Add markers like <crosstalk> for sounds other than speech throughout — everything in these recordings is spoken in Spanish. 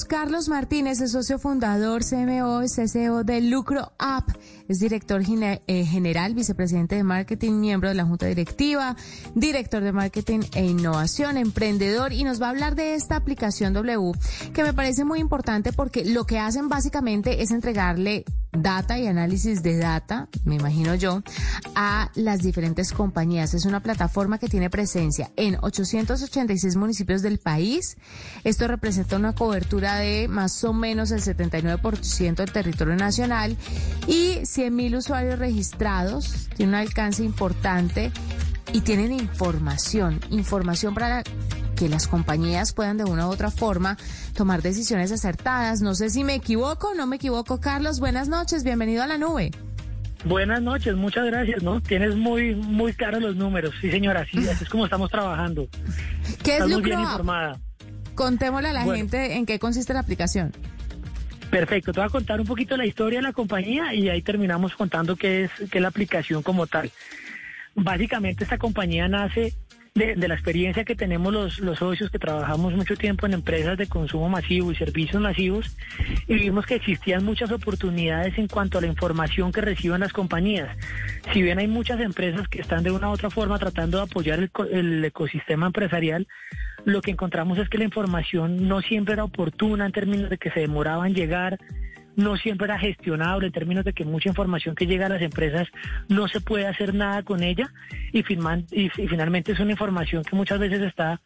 Carlos Martínez es socio fundador, CMO y CCO de Lucro App. Es director eh, general, vicepresidente de marketing, miembro de la junta directiva, director de marketing e innovación, emprendedor y nos va a hablar de esta aplicación W que me parece muy importante porque lo que hacen básicamente es entregarle data y análisis de data, me imagino yo, a las diferentes compañías. Es una plataforma que tiene presencia en 886 municipios del país. Esto representa una cobertura de más o menos el 79% del territorio nacional y 100.000 usuarios registrados. Tiene un alcance importante y tienen información, información para que las compañías puedan de una u otra forma tomar decisiones acertadas. No sé si me equivoco o no me equivoco. Carlos, buenas noches, bienvenido a la nube. Buenas noches, muchas gracias, ¿no? Tienes muy muy claros los números. Sí, señora, así, es como estamos trabajando. <laughs> ¿Qué es muy bien informada. Contémosle a la gente en qué consiste la aplicación. Perfecto, te voy a contar un poquito la historia de la compañía y ahí terminamos contando qué es, qué es la aplicación como tal. Básicamente esta compañía nace de, la experiencia que tenemos los, los socios que trabajamos mucho tiempo en empresas de consumo masivo y servicios masivos y vimos que existían muchas oportunidades en cuanto a la información que reciben las compañías. Si bien hay muchas empresas que están de una u otra forma tratando de apoyar el, el ecosistema empresarial, lo que encontramos es que la información no siempre era oportuna en términos de que se demoraba en llegar, no siempre era gestionable en términos de que mucha información que llega a las empresas no se puede hacer nada con ella y, finalmente es una información que muchas veces está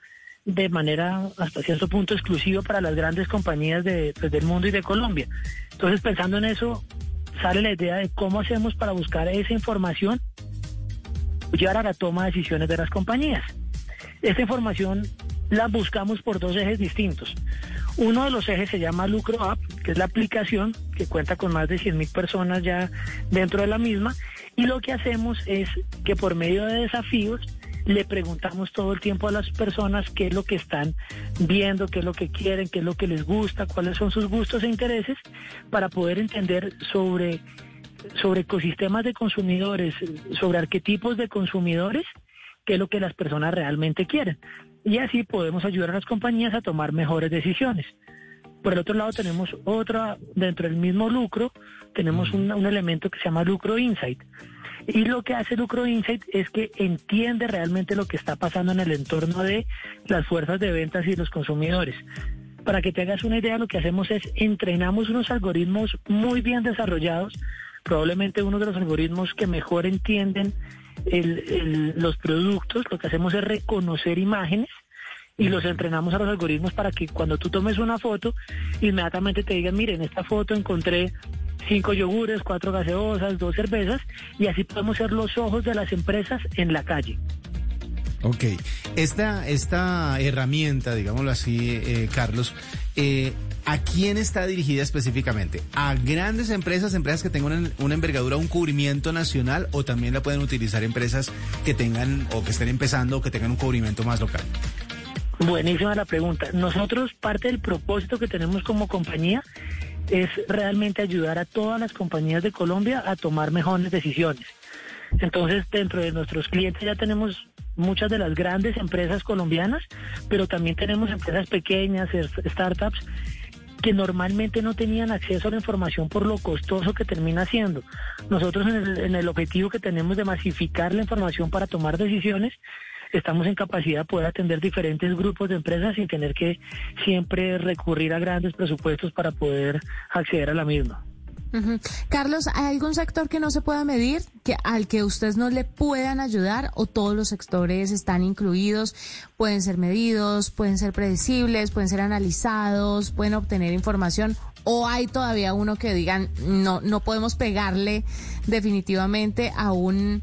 de manera hasta cierto punto exclusiva para las grandes compañías de, pues, del mundo y de Colombia. Entonces pensando en eso sale la idea de cómo hacemos para buscar esa información llevar a la toma de decisiones de las compañías. Esta información la buscamos por dos ejes distintos. Uno de los ejes se llama Lucro App, que es la aplicación que cuenta con más de 100.000 personas ya dentro de la misma. Y lo que hacemos es que por medio de desafíos le preguntamos todo el tiempo a las personas qué es lo que están viendo, qué es lo que quieren, qué es lo que les gusta, cuáles son sus gustos e intereses, para poder entender sobre, sobre ecosistemas de consumidores, sobre arquetipos de consumidores, qué es lo que las personas realmente quieren y así podemos ayudar a las compañías a tomar mejores decisiones. Por el otro lado tenemos otra, dentro del mismo lucro, tenemos un, elemento que se llama lucro insight. Y lo que hace Lucro Insight es que entiende realmente lo que está pasando en el entorno de las fuerzas de ventas y los consumidores. Para que te hagas una idea, lo que hacemos es entrenamos unos algoritmos muy bien desarrollados, probablemente uno de los algoritmos que mejor entienden los productos, lo que hacemos es reconocer imágenes y los entrenamos a los algoritmos para que cuando tú tomes una foto, inmediatamente te digan, miren, en esta foto encontré cinco yogures, cuatro gaseosas, dos cervezas, y así podemos ser los ojos de las empresas en la calle. Ok, esta, esta herramienta, digámoslo así, eh, Carlos, eh, ¿a quién está dirigida específicamente? ¿A grandes empresas, empresas que tengan una, envergadura, un cubrimiento nacional o también la pueden utilizar empresas que tengan o que estén empezando o que tengan un cubrimiento más local? Buenísima la pregunta. Nosotros, parte del propósito que tenemos como compañía es realmente ayudar a todas las compañías de Colombia a tomar mejores decisiones. Entonces, dentro de nuestros clientes ya tenemos muchas de las grandes empresas colombianas, pero también tenemos empresas pequeñas, startups, que normalmente no tenían acceso a la información por lo costoso que termina siendo. Nosotros en el, en el objetivo que tenemos de masificar la información para tomar decisiones, estamos en capacidad de poder atender diferentes grupos de empresas sin tener que siempre recurrir a grandes presupuestos para poder acceder a la misma. Carlos, ¿hay algún sector que no se pueda medir, que al que ustedes no le puedan ayudar o todos los sectores están incluidos? Pueden ser medidos, pueden ser predecibles, pueden ser analizados, pueden obtener información o hay todavía uno que digan no no podemos pegarle definitivamente a un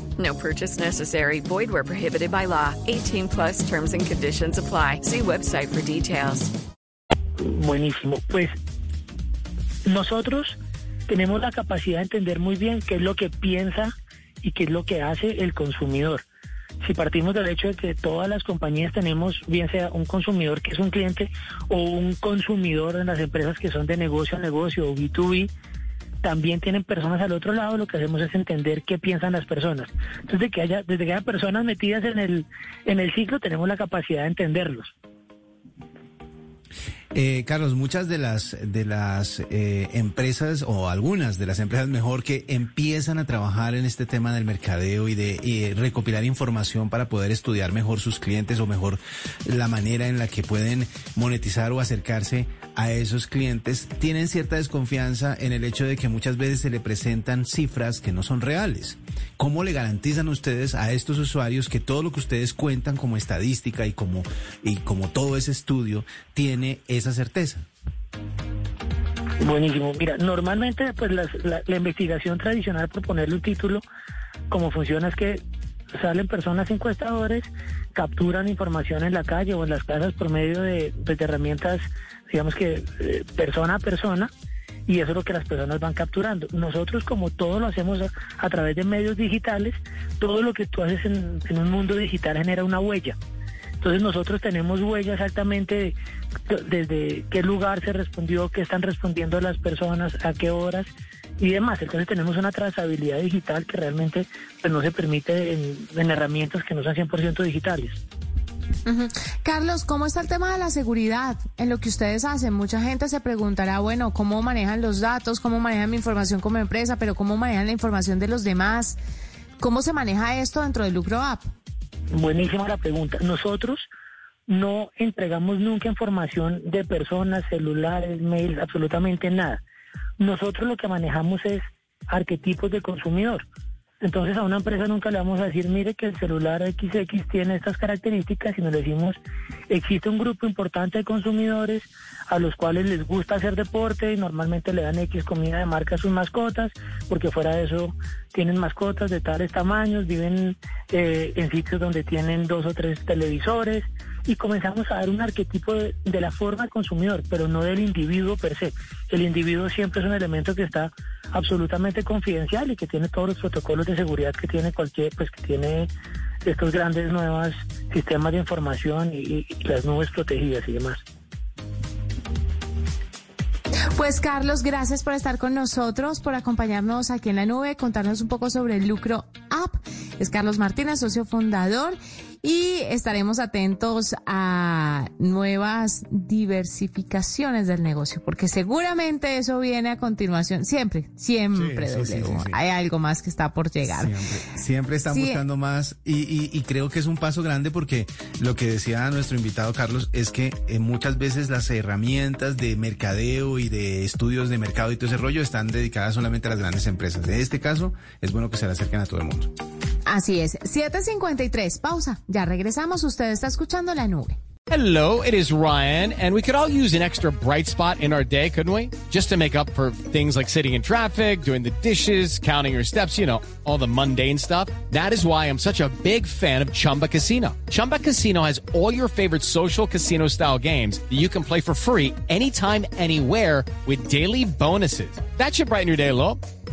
No purchase necessary. Void where prohibited by law. 18 plus terms and conditions apply. See website for details. Buenísimo. Pues nosotros tenemos la capacidad de entender muy bien qué es lo que piensa y qué es lo que hace el consumidor. Si partimos del hecho de que todas las compañías tenemos, bien sea un consumidor que es un cliente o un consumidor en las empresas que son de negocio a negocio o B2B, también tienen personas al otro lado, lo que hacemos es entender qué piensan las personas. Entonces, que haya, desde que haya personas metidas en el, en el ciclo, tenemos la capacidad de entenderlos. Eh, Carlos, muchas de las de las eh, empresas o algunas de las empresas mejor que empiezan a trabajar en este tema del mercadeo y de y recopilar información para poder estudiar mejor sus clientes o mejor la manera en la que pueden monetizar o acercarse a esos clientes, tienen cierta desconfianza en el hecho de que muchas veces se le presentan cifras que no son reales. ¿Cómo le garantizan ustedes a estos usuarios que todo lo que ustedes cuentan como estadística y como y como todo ese estudio tiene esa certeza? Buenísimo. Mira, normalmente pues la, la investigación tradicional, por ponerle un título, como funciona es que salen personas encuestadores, capturan información en la calle o en las casas por medio de, pues, de herramientas, digamos que eh, persona a persona, y eso es lo que las personas van capturando. Nosotros, como todo lo hacemos a, través de medios digitales, todo lo que tú haces en, en un mundo digital genera una huella. Entonces nosotros tenemos huella exactamente de- desde qué lugar se respondió, qué están respondiendo las personas, a qué horas y demás. Entonces tenemos una trazabilidad digital que realmente pues, no se permite en, en herramientas que no sean 100% digitales. Carlos, ¿cómo está el tema de la seguridad en lo que ustedes hacen? Mucha gente se preguntará, bueno, ¿cómo manejan los datos? ¿Cómo manejan mi información como empresa? Pero ¿cómo manejan la información de los demás? ¿Cómo se maneja esto dentro de Lucro App? Buenísima la pregunta. Nosotros no entregamos nunca información de personas, celulares, mails, absolutamente nada. Nosotros lo que manejamos es arquetipos de consumidor. Entonces a una empresa nunca le vamos a decir, mire que el celular XX tiene estas características, sino le decimos, existe un grupo importante de consumidores a los cuales les gusta hacer deporte y normalmente le dan X comida de marca a sus mascotas, porque fuera de eso tienen mascotas de tales tamaños, viven eh, en sitios donde tienen dos o tres televisores y comenzamos a dar un arquetipo de, la forma del consumidor, pero no del individuo per se. El individuo siempre es un elemento que está absolutamente confidencial y que tiene todos los protocolos de seguridad que tiene cualquier, pues que tiene estos grandes nuevos sistemas de información y las nubes protegidas y demás. Pues Carlos, gracias por estar con nosotros, por acompañarnos aquí en la nube, contarnos un poco sobre el Lucro App. Es Carlos Martínez, socio fundador, y estaremos atentos a nuevas diversificaciones del negocio, porque seguramente eso viene a continuación. Siempre, siempre, Sí, sí, sí. Hay algo más que está por llegar. Siempre, siempre están buscando más y, y- y creo que es un paso grande porque lo que decía nuestro invitado Carlos es que eh, muchas veces las herramientas de mercadeo y de estudios de mercado y todo ese rollo están dedicadas solamente a las grandes empresas. En este caso es bueno que se le acerquen a todo el mundo. Así es. 753, pausa. Ya regresamos. Usted está escuchando la nube. Hello, it is Ryan, and we could all use an extra bright spot in our day, couldn't we? Just to make up for things like sitting in traffic, doing the dishes, counting your steps, you know, all the mundane stuff. That is why I'm such a big fan of Chumba Casino. Chumba Casino has all your favorite social casino style games that you can play for free anytime, anywhere with daily bonuses. That should brighten your day a little.